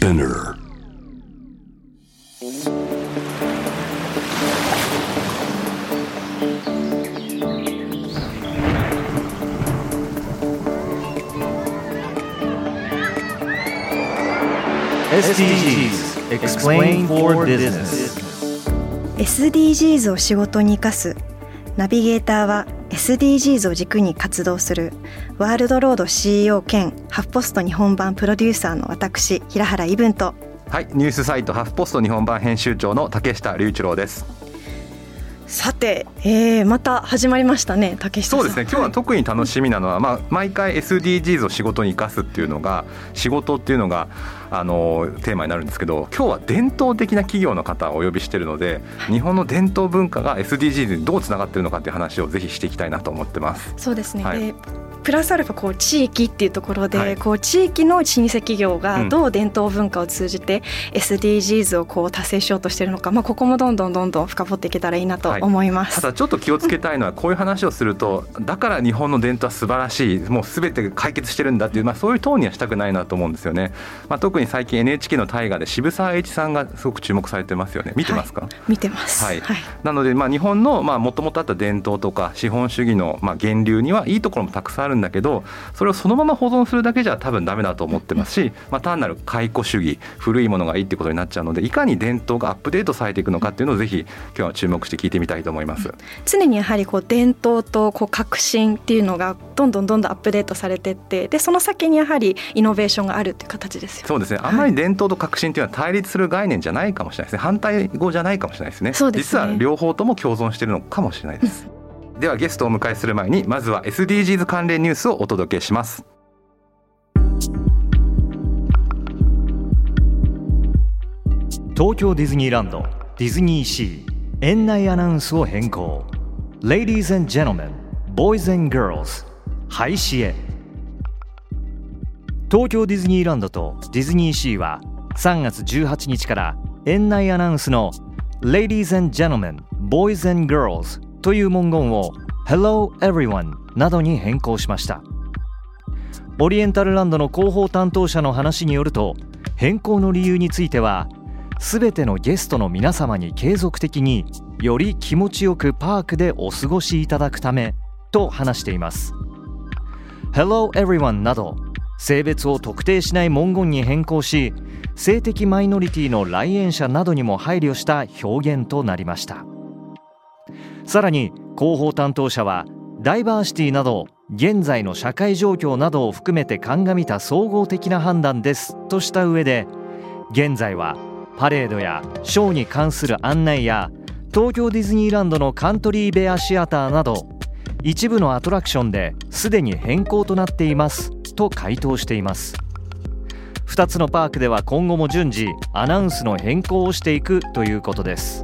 Spinner SDGs Explain for Business SDGs を仕事に生かすナビゲーターは SDGs を軸に活動するワールドロード CEO 兼ハフポスト日本版プロデューサーの私平原伊文とはい、ニュースサイトハフポスト日本版編集長の竹下隆一郎です。さて、えー、また始まりましたね竹下そうですね。今日は特に楽しみなのは、まあ毎回 SDGs を仕事に生かすっていうのが仕事っていうのがあのテーマになるんですけど、今日は伝統的な企業の方をお呼びしているので、日本の伝統文化が SDGs にどうつながっているのかっていう話をぜひしていきたいなと思ってます。そうですね、はいでプラスアルファこう地域っていうところで、はい。こう地域の老舗企業うん。がどう伝統文化を通じて SDGs をこう達成しようとしているのか、まあ、ここもどんどんどんどん深掘っていけたらいいなと思います。ただちょっと気をつけたいのはこういう話をすると だから日本の伝統は素晴らしいもう全て解決してるんだっていう、まあ、そういうトーンにはしたくないなと思うんですよね、まあ、特に最近 NHK の大河で渋沢栄一さんがすごく注目されてますよね。見てますか、見てます。はい。なので、まあ、日本のもともとあった伝統とか資本主義のまあ源流にはいいところもたくさんあるんだけどそれをそのまま保存するだけじゃ多分ダメだと思ってますし、まあ、単なる解雇主義古いものがいいってことになっちゃうのでいかに伝統がアップデートされていくのかっていうのをぜひ今日は注目して聞いてみたいと思います。常にやはりこう伝統とこう革新っていうのがどんどんどんどんアップデートされてってでその先にやはりイノベーションがあるっていう形ですよ。そうですね。あんまり伝統と革新というのは対立する概念じゃないかもしれないですね。反対語じゃないかもしれないですね。そうですね実は両方とも共存しているのかもしれないです。ではゲストをお迎えする前にまずは SDGs 関連ニュースをお届けします。東京ディズニーランドディズニーシー園内アナウンスを変更 Ladies and Gentlemen Boys and Girls 廃止へ東京ディズニーランドとディズニーシーは3月18日から園内アナウンスの Ladies and Gentlemen Boys and Girls という文言を Hello Everyone などに変更しました。オリエンタルランドの広報担当者の話によると変更の理由についてはすべてのゲストの皆様に継続的により気持ちよくパークでお過ごしいただくためと話しています。Hello everyone など性別を特定しない文言に変更し性的マイノリティの来園者などにも配慮した表現となりました。さらに広報担当者はダイバーシティなど現在の社会状況などを含めて鑑みた総合的な判断です。とした上で現在はパレードやショーに関する案内や東京ディズニーランドのカントリーベアシアターなど一部のアトラクションですでに変更となっています。と回答しています。2つのパークでは今後も順次アナウンスの変更をしていくということです。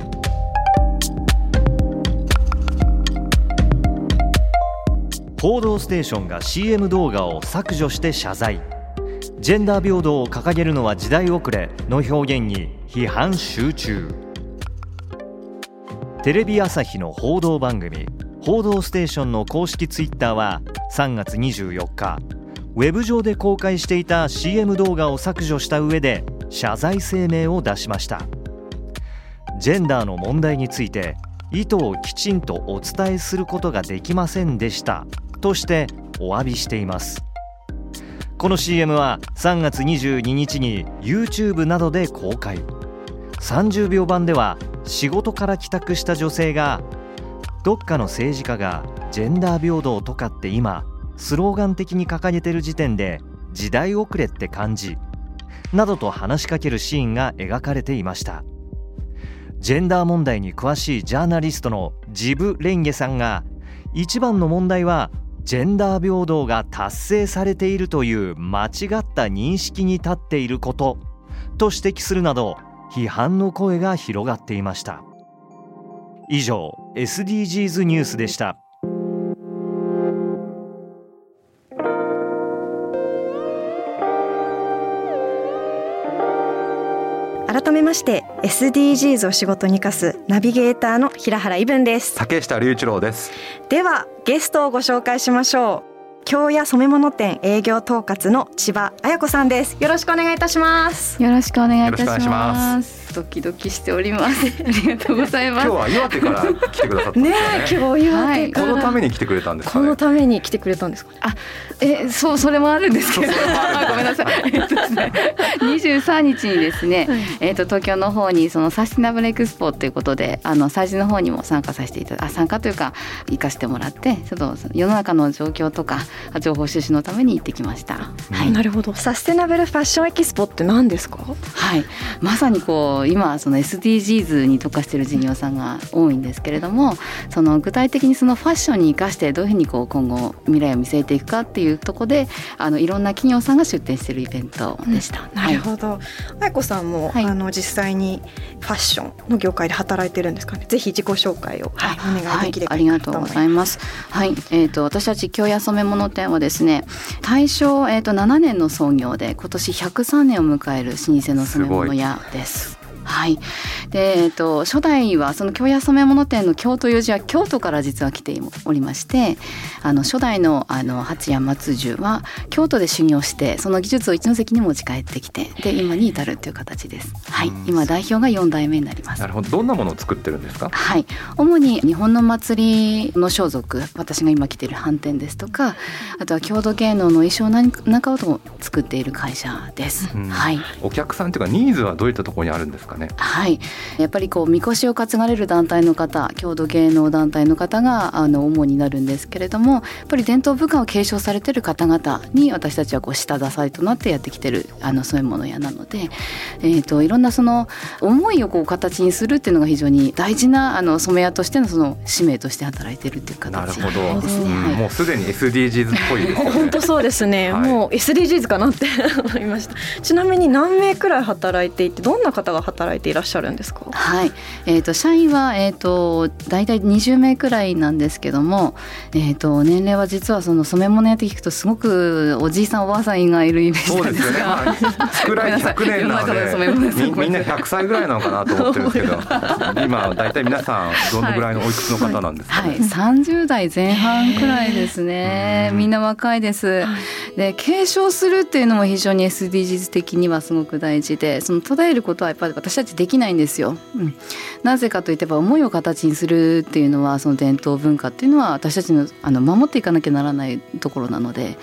報道ステーションが CM 動画を削除して謝罪。ジェンダー平等を掲げるのは時代遅れの表現に批判集中。テレビ朝日の報道番組「報道ステーション」の公式ツイッターは3月24日ウェブ上で公開していた CM 動画を削除した上で謝罪声明を出しました。ジェンダーの問題について意図をきちんとお伝えすることができませんでした。としてお詫びしています。この CM は3月22日に YouTube などで公開。30秒版では仕事から帰宅した女性がどっかの政治家がジェンダー平等とかって今スローガン的に掲げてる時点で時代遅れって感じ。などと話しかけるシーンが描かれていました。ジェンダー問題に詳しいジャーナリストのジブ・レンゲさんが一番の問題はジェンダー平等が達成されているという間違った認識に立っていることと指摘するなど批判の声が広がっていました。以上 SDGs ニュースでした。改めまして SDGs を仕事に生かすナビゲーターの平原伊文です。竹下隆一郎です。ではゲストをご紹介しましょう。京屋染物店営業統括の千葉彩子さんです。よろしくお願いいたします。よろしくお願いいたしますドキドキしております。ありがとうございます。今日は岩手から来てくださったんねですよね。え今日岩手から、このために来てくれたんですかね？このために来てくれたんですか？えそうそれもあるんですけど。あ ごめんなさい。えっとですね。23日にですね、はい。えっと東京の方にそのサスティナブルエクスポということであの催事の方にも参加させていただあ参加というか行かせてもらってちょっと世の中の状況とか情報収集のために行ってきました。はい。なるほど。サステナブルファッションエキスポって何ですか？はい、まさにこう今その SDGs に特化している事業さんが多いんですけれどもその具体的にそのファッションに生かしてどういうふうにこう今後未来を見据えていくかっていうところであのいろんな企業さんが出展しているイベントでした。なるほど、彩子さんも、はいあの実際にファッションの業界で働いてるんですかね？ぜひ自己紹介を、はい、お願いできればはい、ありがとうございまます。はい、えっ、と私たち京屋染物店はですね、大正えっ、と7年の創業で今年103年を迎える老舗の染物屋です。はい、で、えっ、と初代はその京屋染物店の京という字は京都から実は来ておりまして、あの初代のあの八谷松寿は京都で修行してその技術を一関に持ち帰ってきて、で今に至るという形です。はい。うん、今代表が4代目になります。な。るほど。どんなものを作ってるんですか？はい、主に日本の祭りの装束私が今着ている反転ですとかあとは郷土芸能の衣装なんかを作っている会社です。うん。はい。お客さんというかニーズはどういったところにあるんですか？ね。はい、やっぱりこうみこしを担がれる団体の方郷土芸能団体の方があの主になるんですけれどもやっぱり伝統文化を継承されている方々に私たちはこう下支えとなってやってきてるあのそういうもの屋なので、えー、といろんなその思いをこう形にするっていうのが非常に大事なあの染め屋としてのその使命として働いているっていうなる形ほど、ですね。うん。はいもうすでに SDGs っぽいですよね。本当そうですね、はい。もう SDGs かなって思いました。ちなみに何名くらい働いていてどんな方が働いていらっしゃるんですか？はい、えー、と社員は、えー、と大体20名くらいなんですけども、えー、と年齢は実はその染め物屋って聞くとすごくおじいさんおばあさんがいるイメージなんそうでよね、ですすが。まあ、作られて100年なので。すでみみんな100歳ぐらいなのかなと思ってるんですけど。今大体皆さんどのぐらいのおいくつの方なんですかね、はい、30代前半くらいですね。うんみんな若いです。で、継承するっていうのも非常に SDGs 的にはすごく大事で、その途絶えることはやっぱり私たちできないんですよ。うん、なぜかといってば思いを形にするっていうのはその伝統文化っていうのは私たちのあの守っていかなきゃならないところなので、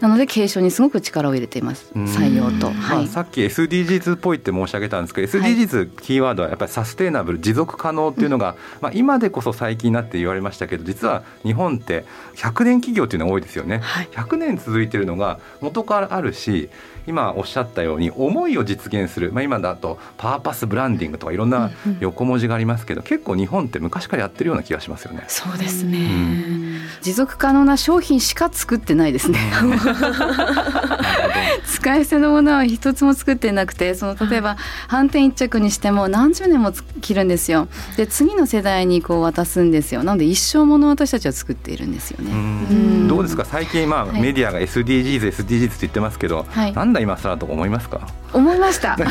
なので継承にすごく力を入れています。うん採用と。まあ、はい。さっき SDGs っぽいって申し上げたんですけど SDGs キーワードはやっぱりサステイナブル持続可能っていうのが、まあ、今でこそ最近になって言われましたけど実は日本って100年企業っていうのが多いですよね。はい100年続いてるのが元からあるし今おっしゃったように思いを実現する、まあ、今だとパーパスブランディングとかいろんな横文字がありますけど結構日本って昔からやってるような気がしますよね。そうですね、うん持続可能な商品しか作ってないですね。使い捨てのものは一つも作ってなくてその例えば反転一着にしても何十年も着るんですよ。で次の世代にこう渡すんですよ。なので一生ものを私たちは作っているんですよね。どうですか？最近まあはい。メディアが SDGs、SDGs って言ってますけど、はい。なんだ今更とか思いますか？思いました。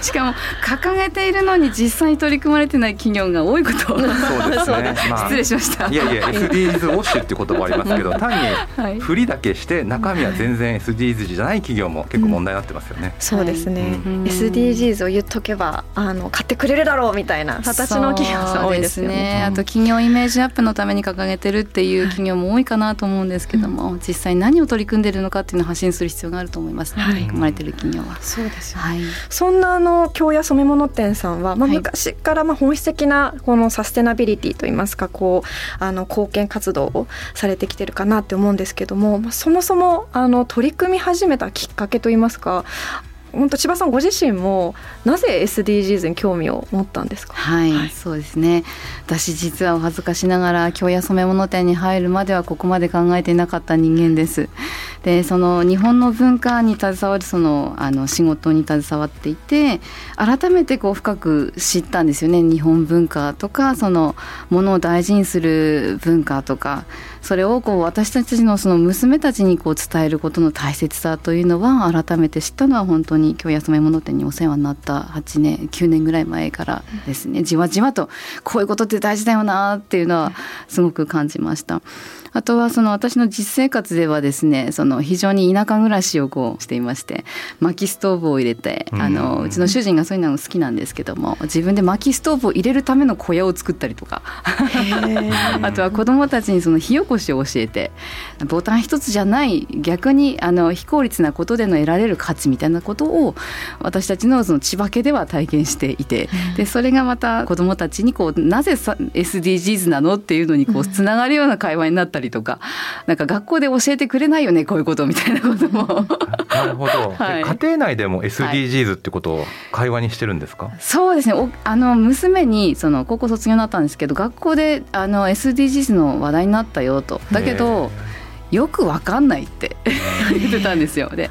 しかも掲げているのに実際に取り組まれてない企業が多いこと。をそうですね。まあ失礼しました。いやいや SDGs ウォッシュっていう言葉ありますけど 単はい。に振りだけして中身は全然 SDGs じゃない企業も結構問題になってますよね。そうですね、うん。SDGs を言っとけばあの買ってくれるだろうみたいな形の企業さん多いですよそうね。あと企業イメージアップのために掲げてるっていう企業も多いかなと思うんですけども、実際何を取り組んでるのかっていうのを発信する必要があると思いますね、はい。取り組まれてる企業は。そうですよね。はい、そんなあの京屋染物店さんは、まあ、はい。昔からまあ本質的なこのサステナビリティといいますかこうあの貢献活動をされてきてるかなって思うんですけども、まあ、そもそもあの取り組み始めたきっかけといいますか本当千葉さんご自身もなぜ SDGs に興味を持ったんですか？はい、はい。そうですね。私実はお恥ずかしながら京屋染物店に入るまではここまで考えていなかった人間です。でその日本の文化に携わるそのあの仕事に携わっていて改めてこう深く知ったんですよね。日本文化とかそのものを大事にする文化とかそれをこう私たちのその娘たちにこう伝えることの大切さというのは改めて知ったのは本当にに今日安め物店にお世話になった8年9年ぐらい前からですねじわじわとこういうことって大事だよなっていうのはすごく感じました。あとはその私の実生活ではですねその非常に田舎暮らしをこうしていまして薪ストーブを入れてあのうちの主人がそういうの好きなんですけども自分で薪ストーブを入れるための小屋を作ったりとか あとは子どもたちにその火起こしを教えてボタン一つじゃない逆にあの非効率なことでの得られる価値みたいなことを私たちのその千葉家では体験していてでそれがまた子どもたちにこうなぜ SDGs なの？っていうのにこうつながるような会話になったりりとかなんか学校で教えてくれないよねこういうことみたいなことも。なるほど、はい、家庭内でも SDGs ってことを会話にしてるんですか、はい、そうですね。おあの娘にその高校卒業になったんですけど学校であの SDGs の話題になったよと。だけどよくわかんないって。言ってたんですよ。で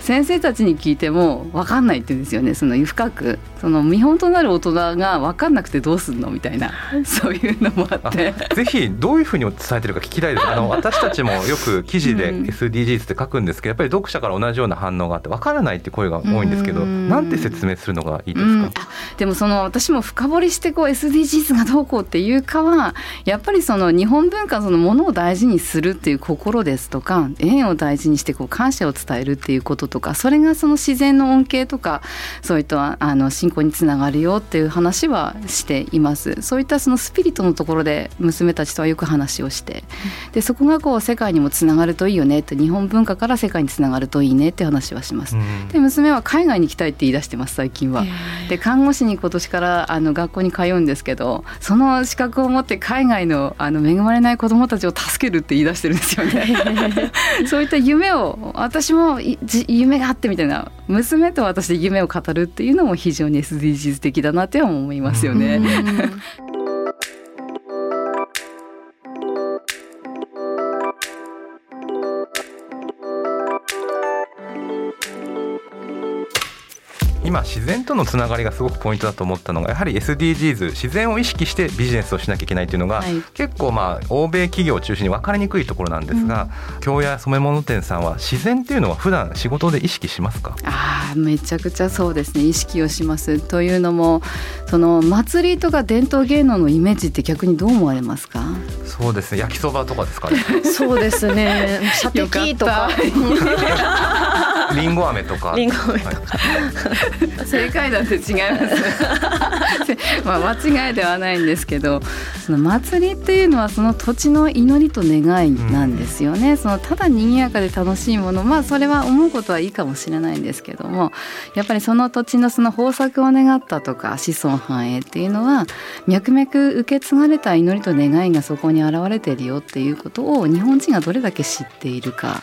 先生たちに聞いてもわかんないって言うんですよね。その深くその見本となる大人が分かんなくてどうすんのみたいなそういうのもあって。ぜひどういうふうに伝えてるか聞きたいです。あの 私たちもよく記事で SDGs って書くんですけどやっぱり読者から同じような反応があって分からないって声が多いんですけどなんて説明するのがいいですか？でもその私も深掘りしてこう SDGs がどうこうっていうかはやっぱりその日本文化そのものを大事にするっていう心ですとか縁を大事にしてこう感謝を伝えるっていうこととかそれがその自然の恩恵とかそういったあの信仰につながるよっていう話はしています。そういったそのスピリットのところで娘たちとはよく話をして。でそこがこう世界にもつながるといいよね。って日本文化から世界につながるといいねって話はします、で娘は海外に行きたいって言い出してます最近は。で看護師に今年からあの学校に通うんですけどその資格を持って海外のあの恵まれない子どもたちを助けるって言い出してるんですよね。そういった夢を私も夢があってみたいな。娘と私で夢を語るっていうのも非常に SDGs 的だなって思いますよね。今自然とのつながりがすごくポイントだと思ったのがやはり SDGs 自然を意識してビジネスをしなきゃいけないというのが、はい、結構まあ欧米企業を中心に分かりにくいところなんですが、うん、染物店さんは自然っていうのは普段仕事で意識しますか？あめちゃくちゃそうですね。意識をします。というのもその祭りとか伝統芸能のイメージって逆にどう思われますか？そうですね。焼きそばとかですかね。そうですね。射的とかりんご飴とか。りんご飴とか。正解だって違います。まあ間違いではないんですけど、その祭りっていうのはその土地の祈りと願いなんですよね。うん、そのただ賑やかで楽しいもの、まあそれは思うことはいいかもしれないんですけども、やっぱりその土地のその豊作を願ったとか子孫繁栄っていうのは脈々受け継がれた祈りと願いがそこに現れているよっていうことを日本人がどれだけ知っているか。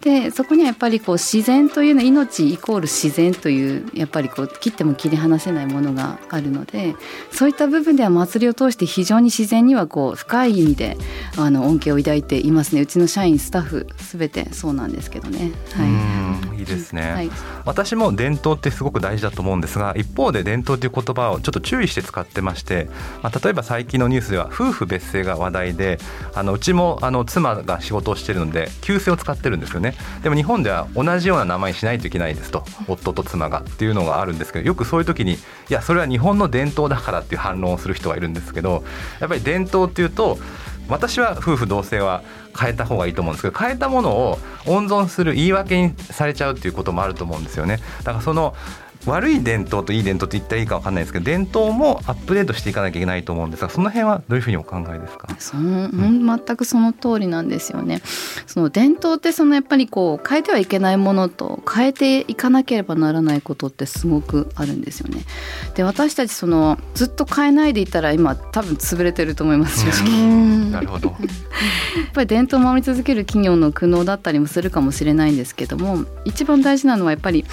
でそこにはやっぱりこう自然というの命イコール自然というやっぱりこう切っても切り離せないものがあるのでそういった部分では祭りを通して非常に自然にはこう深い意味であの恩恵を抱いていますね。うちの社員スタッフすべてそうなんですけどね。はい、いいですね、はい、私も伝統ってすごく大事だと思うんですが一方で伝統という言葉をちょっと注意して使ってまして、まあ、例えば最近のニュースでは夫婦別姓が話題であのうちもあの妻が仕事をしてるので旧姓を使ってるんですよね。ね。でも日本では同じような名前にしないといけないですと。夫と妻が。っていうのがあるんですけどよくそういう時にいやそれは日本の伝統だからっていう反論をする人がいるんですけどやっぱり伝統っていうと私は夫婦同姓は変えた方がいいと思うんですけど変えたものを温存する言い訳にされちゃうっていうこともあると思うんですよね。だからその悪い伝統といい伝統って言ったらいいか分かんないですけど伝統もアップデートしていかなきゃいけないと思うんですがその辺はどういうふうにお考えですか？その、うん、全くその通りなんですよね。その伝統ってそのやっぱりこう変えてはいけないものと変えていかなければならないことってすごくあるんですよね。で私たちそのずっと変えないでいたら今多分潰れてると思います正直。なるほど。やっぱり伝統を守り続ける企業の苦悩だったりもするかもしれないんですけども一番大事なのはやっぱり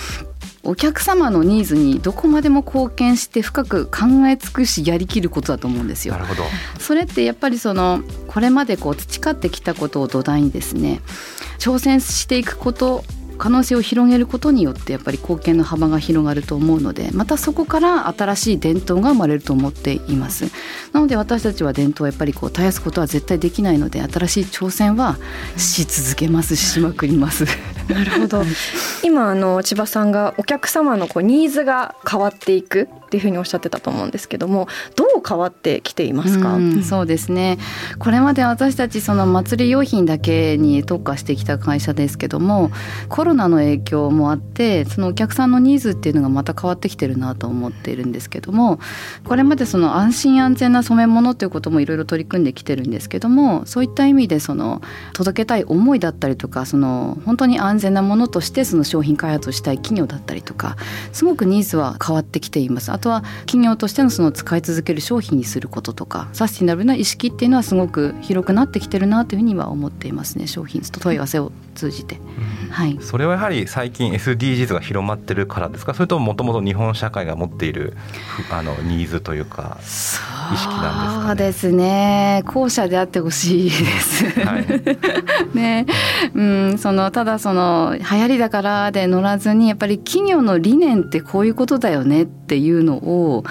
お客様のニーズにどこまでも貢献して深く考え尽くしやりきることだと思うんですよ。なるほどそれってやっぱりそのこれまでこう培ってきたことを土台にですね挑戦していくこと可能性を広げることによってやっぱり貢献の幅が広がると思うのでまたそこから新しい伝統が生まれると思っています。なので私たちは伝統はやっぱりこう絶やすことは絶対できないので新しい挑戦はし続けますしまくります。なるほど。今あの千葉さんがお客様のこうニーズが変わっていくっていうふうにおっしゃってたと思うんですけどもどう変わってきていますか、うん、そうですね。これまで私たちその祭り用品だけに特化してきた会社ですけどもコロナの影響もあってそのお客さんのニーズっていうのがまた変わってきてるなと思っているんですけどもこれまでその安心安全な染め物ということもいろいろ取り組んできてるんですけどもそういった意味でその届けたい思いだったりとかその本当に安全なものとしてその商品開発をしたい企業だったりとかすごくニーズは変わってきています。あとは企業としてのその使い続ける商品にすることとかサスティナブルな意識っていうのはすごく広くなってきてるなというふうには思っていますね商品と問い合わせを通じて、うん、はい、それはやはり最近 SDGs が広まってるからですか？それとももともと日本社会が持っているあのニーズというか意識なんですか、ね、そうですね。後者であってほしいです、はい、ね。うん。そのただその流行りだからで乗らずにやっぱり企業の理念ってこういうことだよねってっていうのを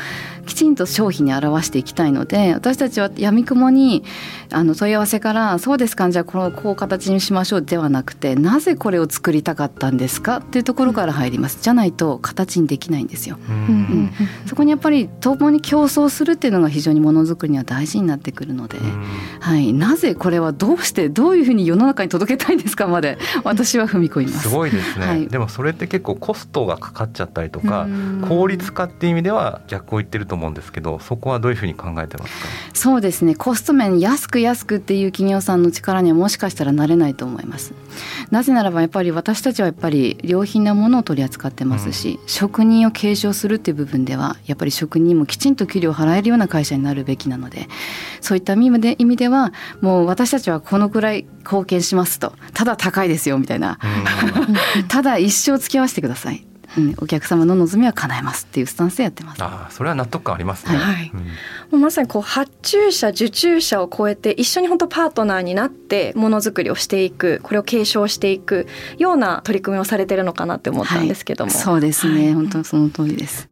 きちんと商品に表していきたいので私たちはやみくもにあの問い合わせから「そうですかじゃあこのこう形にしましょう」ではなくてなぜこれを作りたかったんですか？っていうところから入ります、じゃないと形にできないんですよ。うん、そこにやっぱり共に競争するっていうのが非常にものづくりには大事になってくるので、はい、なぜこれはどうしてどういうふうに世の中に届けたいんですかまで私は踏み込みます。すごいですね、はい、でもそれって結構コストがかかっちゃったりとか効率化っていう意味では逆を言ってると思うんですけどそこはどういうふうに考えてますか？そうですね。コスト面安く安くっていう企業さんの力にはもしかしたらなれないと思います。なぜならばやっぱり私たちはやっぱり良品なものを取り扱ってますし、うん、職人を継承するっていう部分ではやっぱり職人もきちんと給料を払えるような会社になるべきなのでそういった意味で意味ではもう私たちはこのくらい貢献しますと。ただ高いですよみたいな、ただ一生付き合わせてくださいうん、お客様の望みは叶えますっていうスタンスでやってます。あそれは納得感ありますね。はい。うん、もうまさにこう発注者受注者を超えて一緒に本当パートナーになってものづくりをしていくこれを継承していくような取り組みをされてるのかなって思ったんですけども。はい、そうですね、はい、本当その通りです。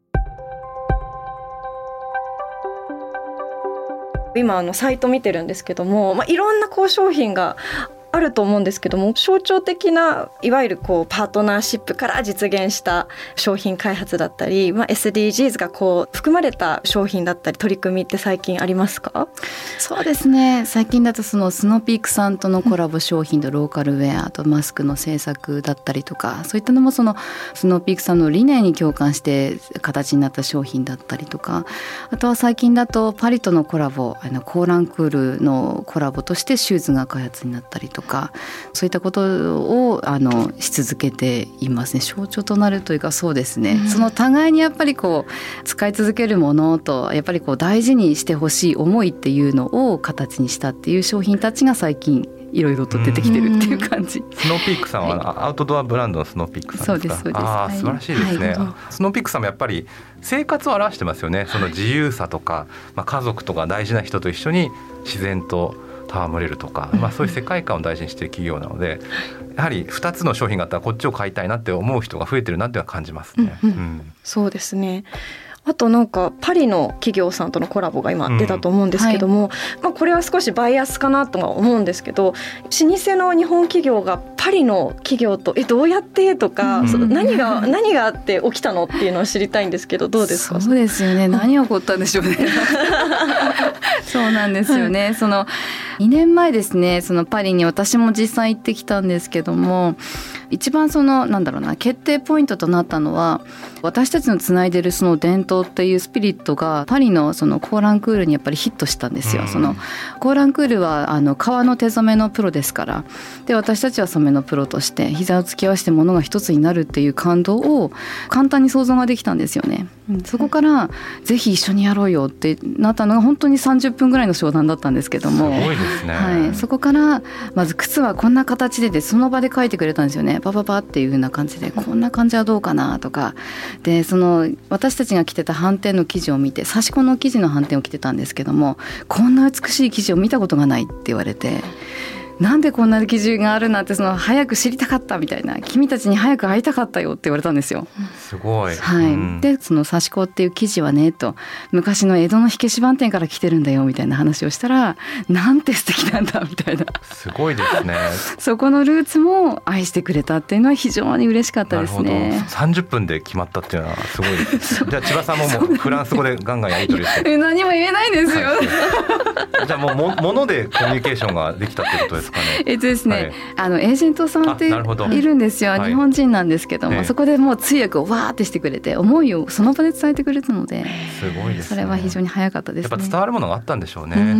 今あのサイト見てるんですけども、まあ、いろんなこう商品があると思うんですけども象徴的ないわゆるこうパートナーシップから実現した商品開発だったり、まあ、SDGs がこう含まれた商品だったり取り組みって最近ありますか？そうですね。最近だとそのスノーピークさんとのコラボ商品とローカルウェアとマスクの制作だったりとかそういったのもそのスノーピークさんの理念に共感して形になった商品だったりとかあとは最近だとパリとのコラボあのコーランクールのコラボとしてシューズが開発になったりとかとかそういったことをあのし続けていますね。象徴となるというかそうですね、うん、その互いにやっぱりこう使い続けるものとやっぱりこう大事にしてほしい思いっていうのを形にしたっていう商品たちが最近いろいろと出てきてるっていう感じ。スノーピークさんは、アウトドアブランドのスノーピークさんですか？そうです素晴らしいですね、はい、スノーピークさんもやっぱり生活を表してますよね。その自由さとか、まあ家族とか大事な人と一緒に自然と戯れるとか、まあ、そういう世界観を大事にしている企業なのでやはり2つの商品があったらこっちを買いたいなって思う人が増えてるなっては感じますね。うん、うん、そうですね。あとなんかパリの企業さんとのコラボが今出たと思うんですけども、うん。はい、まあ、これは少しバイアスかなとは思うんですけど老舗の日本企業がパリの企業とえどうやってとか、うん、何が何があって起きたのっていうのを知りたいんですけどどうですか？そうですよね。何が起こったんでしょうね。そうなんですよね、はい、その2年前ですねそのパリに私も実際行ってきたんですけども一番そのなんだろうな決定ポイントとなったのは私たちのつないでるその伝統っていうスピリットがパリのそのコーランクールにやっぱりヒットしたんですよ。そのコーランクールはあの革の手染めのプロですから。で私たちは染めのプロとして膝を突き合わせてものが一つになるっていう感動を簡単に想像ができたんですよね。そこからぜひ一緒にやろうよってなったのが本当に30分ぐらいの商談だったんですけども、ね、はい、そこからまず靴はこんな形ででその場で書いてくれたんですよね。パパパっていう風な感じでこんな感じはどうかなとか。でその私たちが着てた斑点の生地を見て刺し子の生地の反転を着てたんですけどもこんな美しい生地を見たことがないって言われて。なんでこんな記事があるなんてその早く知りたかったみたいな君たちに早く会いたかったよって言われたんですよ。すごい。はい。うん、でその刺し子っていう記事はねと昔の江戸の火消し番店から来てるんだよみたいな話をしたらなんて素敵なんだみたいな。すごいですね。そこのルーツも愛してくれたっていうのは非常に嬉しかったですね。三十分で決まったっていうのはすごいです。じゃあ千葉さんももうフランス語でガンガンやり取りして。何も言えないですよ。はい、じゃあもうもものでコミュニケーションができたってことですかね。えっとですね、はい、あのエージェントさんっているんですよ、日本人なんですけども、そこでもう通訳をわーってしてくれて思いをその場で伝えてくれたので、すごいです、ね、それは非常に早かったです、ね、やっぱ伝わるものがあったんでしょうね。なる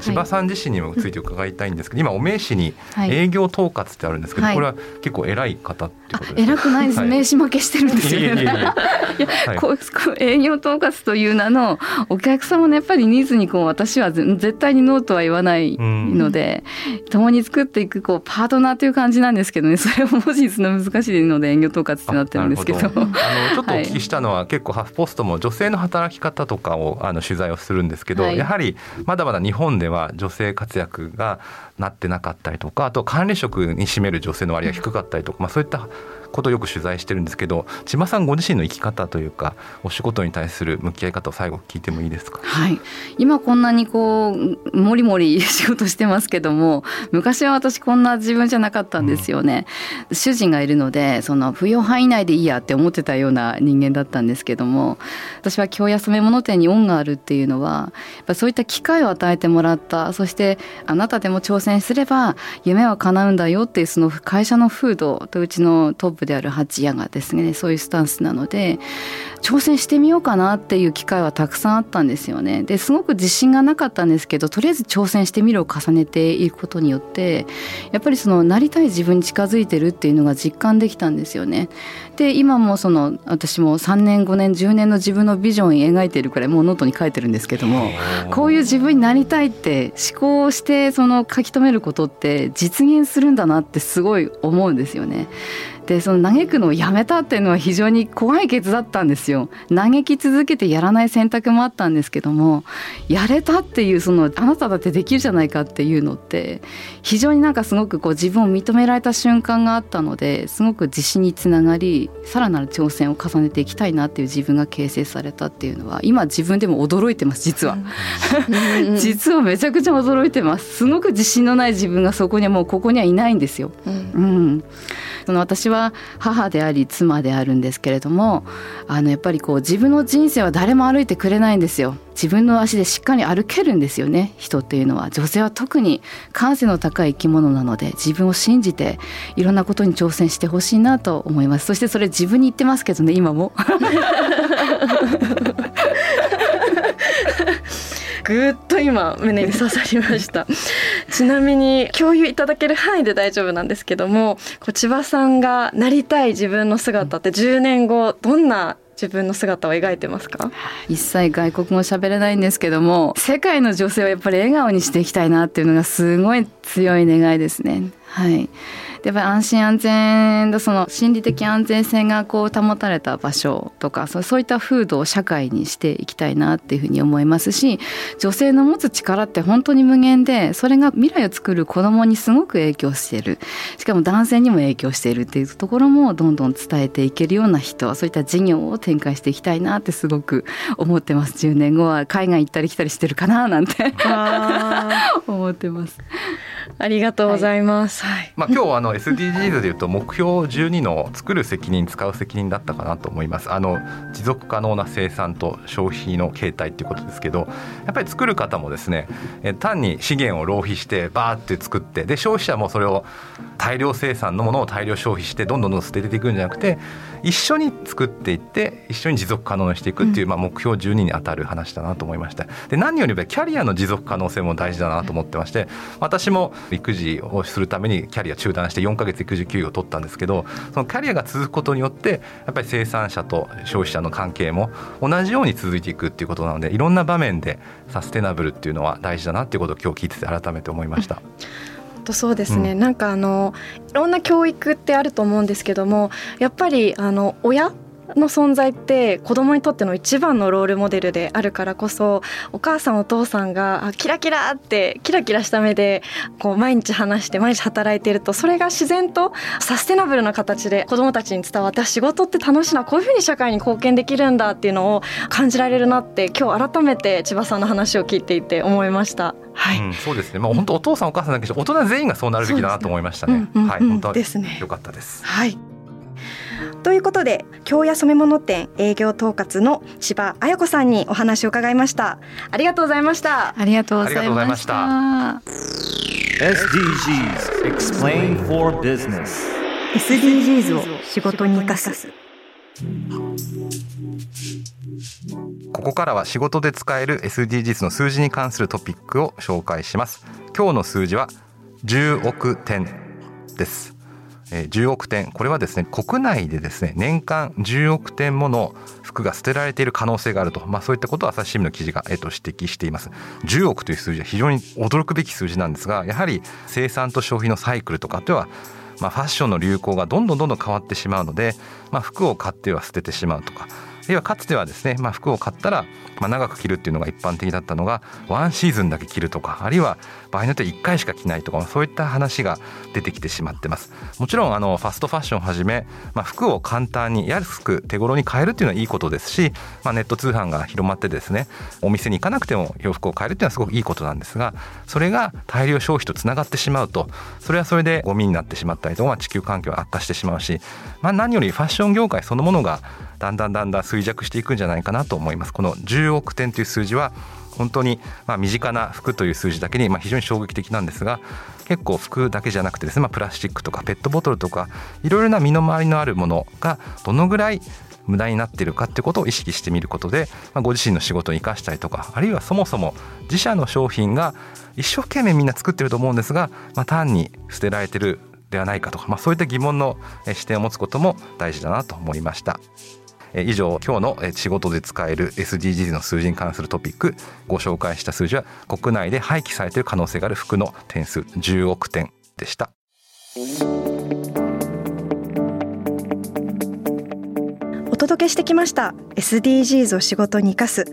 千葉さん自身にもついて伺いたいんですけど、今お名刺に営業統括ってあるんですけど、これは結構偉い方ってことですか。偉くないです、名刺負けしてるんですよ、ね。いやこう営業統括という名のお客様のやっぱりニーズにこう私は絶対にノーとは言わないので、共に作っていくこうパートナーという感じなんですけどね、それを文字にするの難しいので営業統括ってなってるんですけど。あの ちょっとお聞きしたのは、結構ハフポストも女性の働き方とかをあの取材をするんですけど、やはりまだまだ日本では女性活躍がなってなかったりとかあと管理職に占める女性の割合が低かったりとか、まあ、そういったことをよく取材してるんですけど千葉さんご自身の生き方というかお仕事に対する向き合い方を最後聞いてもいいですか、はい、今こんなにこうもりもり仕事してますけども昔は私こんな自分じゃなかったんですよね、うん、主人がいるのでその扶養範囲内でいいやって思ってたような人間だったんですけども私は京安染物店に恩があるっていうのはやっぱそういった機会を与えてもらったそしてあなたでも挑戦すれば夢は叶うんだよっていうその会社の風土とうちのトップである八谷がですねそういうスタンスなので挑戦してみようかなっていう機会はたくさんあったんですよね。ですごく自信がなかったんですけどとりあえず挑戦してみるを重ねていくことによってやっぱりそのなりたい自分に近づいてるっていうのが実感できたんですよね。で今もその私も3年5年10年の自分のビジョンを描いているくらいもうノートに書いてるんですけどもこういう自分になりたいって思考してその書き留めることって実現するんだなってすごい思うんですよね。でその嘆くのをやめたっていうのは非常に怖い決だったんですよ。嘆き続けてやらない選択もあったんですけどもやれたっていうそのあなただってできるじゃないかっていうのって非常になんかすごくこう自分を認められた瞬間があったのですごく自信につながりさらなる挑戦を重ねていきたいなっていう自分が形成されたっていうのは今自分でも驚いてます実は。実はめちゃくちゃ驚いてます。すごく自信のない自分がそこにはもうここにはいないんですよ、うん、うんその私は母であり妻であるんですけれどもあのやっぱりこう自分の人生は誰も歩いてくれないんですよ。自分の足でしっかり歩けるんですよね。人っていうのは。女性は特に感性の高い生き物なので自分を信じていろんなことに挑戦してほしいなと思います。そしてそれ自分に言ってますけどね今も。ぐっと今胸に刺さりました。ちなみに共有いただける範囲で大丈夫なんですけどもこう千葉さんがなりたい自分の姿って10年後どんな自分の姿を描いてますか？一切外国語喋れないんですけども世界の女性をやっぱり笑顔にしていきたいなっていうのがすごい強い願いですね。はい。やっぱり安心安全だその心理的安全性がこう保たれた場所とかそういった風土を社会にしていきたいなっていうふうに思いますし女性の持つ力って本当に無限でそれが未来を作る子供にすごく影響している。しかも男性にも影響しているっていうところもどんどん伝えていけるような人そういった事業を展開していきたいなってすごく思ってます。10年後は海外行ったり来たりしてるかななんて 思ってます。ありがとうございます。はい、まあ今日あの SDGs でいうと目標12の作る責任使う責任だったかなと思います。あの持続可能な生産と消費の形態っていうことですけど、やっぱり作る方もですね、え単に資源を浪費してバーって作ってで消費者もそれを大量生産のものを大量消費してどんどんどん捨てていくんじゃなくて一緒に作っていって一緒に持続可能にしていくっていう、まあ、目標12に当たる話だなと思いましたで何よりキャリアの持続可能性も大事だなと思ってまして私も育児をするためにキャリア中断して4ヶ月育児休業を取ったんですけどそのキャリアが続くことによってやっぱり生産者と消費者の関係も同じように続いていくっていうことなのでいろんな場面でサステナブルっていうのは大事だなっていうことを今日聞いてて改めて思いました。とそうですね、うん、なんかあのいろんな教育ってあると思うんですけどもやっぱりあの親の存在って子供にとっての一番のロールモデルであるからこそお母さんお父さんがキラキラってキラキラした目でこう毎日話して毎日働いているとそれが自然とサステナブルな形で子供たちに伝わって仕事って楽しいなこういうふうに社会に貢献できるんだっていうのを感じられるなって今日改めて千葉さんの話を聞いていて思いました。はい、うん、そうですね。まあ本当お父さんお母さんだけじゃ大人全員がそうなるべきだなと思いましたね。ねうんうんうん、はい、本当ですね。良かったです。はい。ということで京屋染物店営業統括の千葉彩子さんにお話を伺いました。ありがとうございました。ありがとうございました。SDGs Explain for Business SDGs を仕事に生かす。ここからは仕事で使える SDGs の数字に関するトピックを紹介します。今日の数字は10億点です10億点これはですね国内でですね年間10億点もの服が捨てられている可能性があると、まあ、そういったことを朝日新聞の記事が、えっと、指摘しています。10億という数字は非常に驚くべき数字なんですがやはり生産と消費のサイクルとかではまあ、ファッションの流行がどんどんどんどん変わってしまうので、まあ、服を買っては捨ててしまうとか要はかつてはですね、まあ、服を買ったら、まあ、長く着るっていうのが一般的だったのがワンシーズンだけ着るとかあるいは場合によっては1回しか着ないとかそういった話が出てきてしまってます。もちろんあのファストファッションをはじめ、まあ、服を簡単に安く手頃に買えるっていうのはいいことですし、まあ、ネット通販が広まってですねお店に行かなくても洋服を買えるっていうのはすごくいいことなんですがそれが大量消費とつながってしまうとそれはそれでゴミになってしまったりとか地球環境が悪化してしまうし、まあ、何よりファッション業界そのものがだんだんだんだん衰弱していくんじゃないかなと思います。この10億点という数字は本当にま身近な服という数字だけにま非常に衝撃的なんですが結構服だけじゃなくてですね、まあ、プラスチックとかペットボトルとかいろいろな身の回りのあるものがどのぐらい無駄になっているかってことを意識してみることで、まあ、ご自身の仕事に生かしたりとかあるいはそもそも自社の商品が一生懸命みんな作ってると思うんですが、まあ、単に捨てられてるではないかとか、まあ、そういった疑問の視点を持つことも大事だなと思いました。以上今日の仕事で使える SDGs の数字に関するトピックご紹介した数字は国内で廃棄されている可能性がある服の点数10億点でした。お届けしてきました SDGs を仕事に生かす。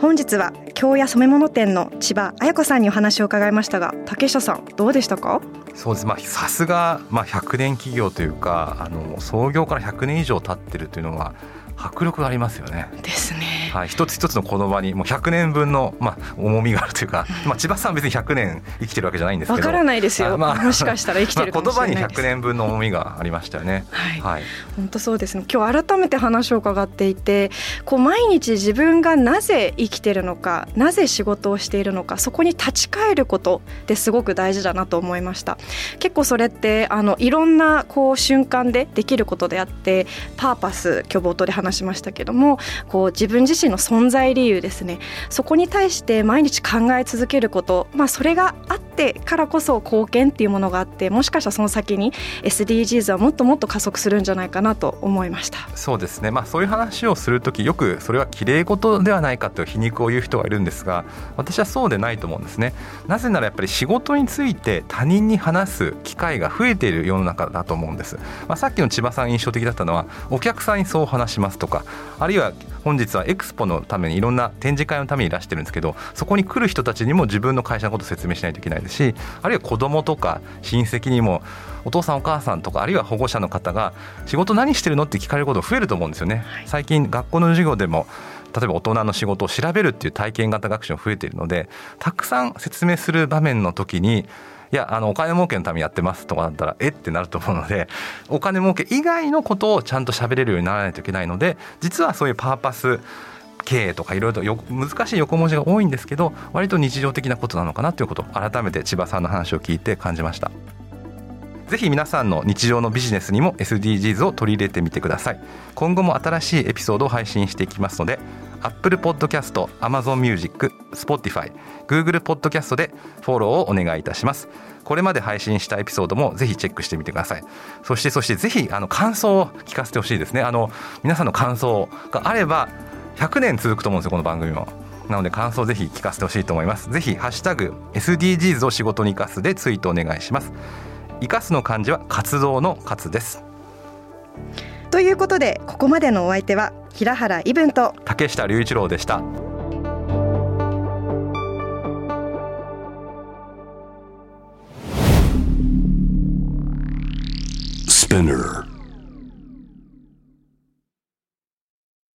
本日は京屋染物店の千葉彩子さんにお話を伺いましたが竹下さんどうでしたか？そうです。まあさすがまあ100年企業というかあの創業から100年以上経ってるというのは迫力がありますよね。ですね。はい、一つ一つの言葉にもう100年分の、まあ、重みがあるというか、まあ、千葉さん別に100年生きてるわけじゃないんですけど。わからないですよ、まあ、もしかしたら生きてるかもしれない言葉に100年分の重みがありましたよね。はい、はい、本当そうですね。今日改めて話を伺っていてこう毎日自分がなぜ生きてるのかなぜ仕事をしているのかそこに立ち返ることってすごく大事だなと思いました。結構それってあのいろんなこう瞬間でできることであってパーパス今日冒頭で話しましたけどもこう自分自身の存在理由ですね。そこに対して毎日考え続けること、まあ、それがあってからこそ貢献っていうものがあってもしかしたらその先に SDGs はもっともっと加速するんじゃないかなと思いました。そうですね、まあ、そういう話をする時よくそれはきれい事ではないかと皮肉を言う人がいるんですが私はそうでないと思うんですね。なぜならやっぱり仕事について他人に話す機会が増えている世の中だと思うんです、まあ、さっきの千葉さん印象的だったのはお客さんにそう話しますとかあるいは本日はエクスポのためにいろんな展示会のためにいらしてるんですけどそこに来る人たちにも自分の会社のことを説明しないといけないですしあるいは子供とか親戚にもお父さんお母さんとかあるいは保護者の方が仕事何してるのって聞かれること増えると思うんですよね。最近学校の授業でも例えば大人の仕事を調べるっていう体験型学習が増えているのでたくさん説明する場面の時にいやあのお金儲けのためにやってますとかだったらえってなると思うのでお金儲け以外のことをちゃんと喋れるようにならないといけないので実はそういうパーパス経営とかいろいろと難しい横文字が多いんですけど割と日常的なことなのかなということを改めて千葉さんの話を聞いて感じました。ぜひ皆さんの日常のビジネスにも SDGs を取り入れてみてください。今後も新しいエピソードを配信していきますので Apple Podcast、Amazon Music、Spotify、Google Podcast でフォローをお願いいたします。これまで配信したエピソードもぜひチェックしてみてください。そしてそしてぜひあの感想を聞かせてほしいですね。あの皆さんの感想があれば100年続くと思うんですよこの番組もなので感想ぜひ聞かせてほしいと思います。ぜひハッシュタグ SDGs を仕事に生かすでツイートお願いします。生かすの漢字は活動の活です。ということでここまでのお相手は平原伊文と竹下隆一郎でした。ス Spinner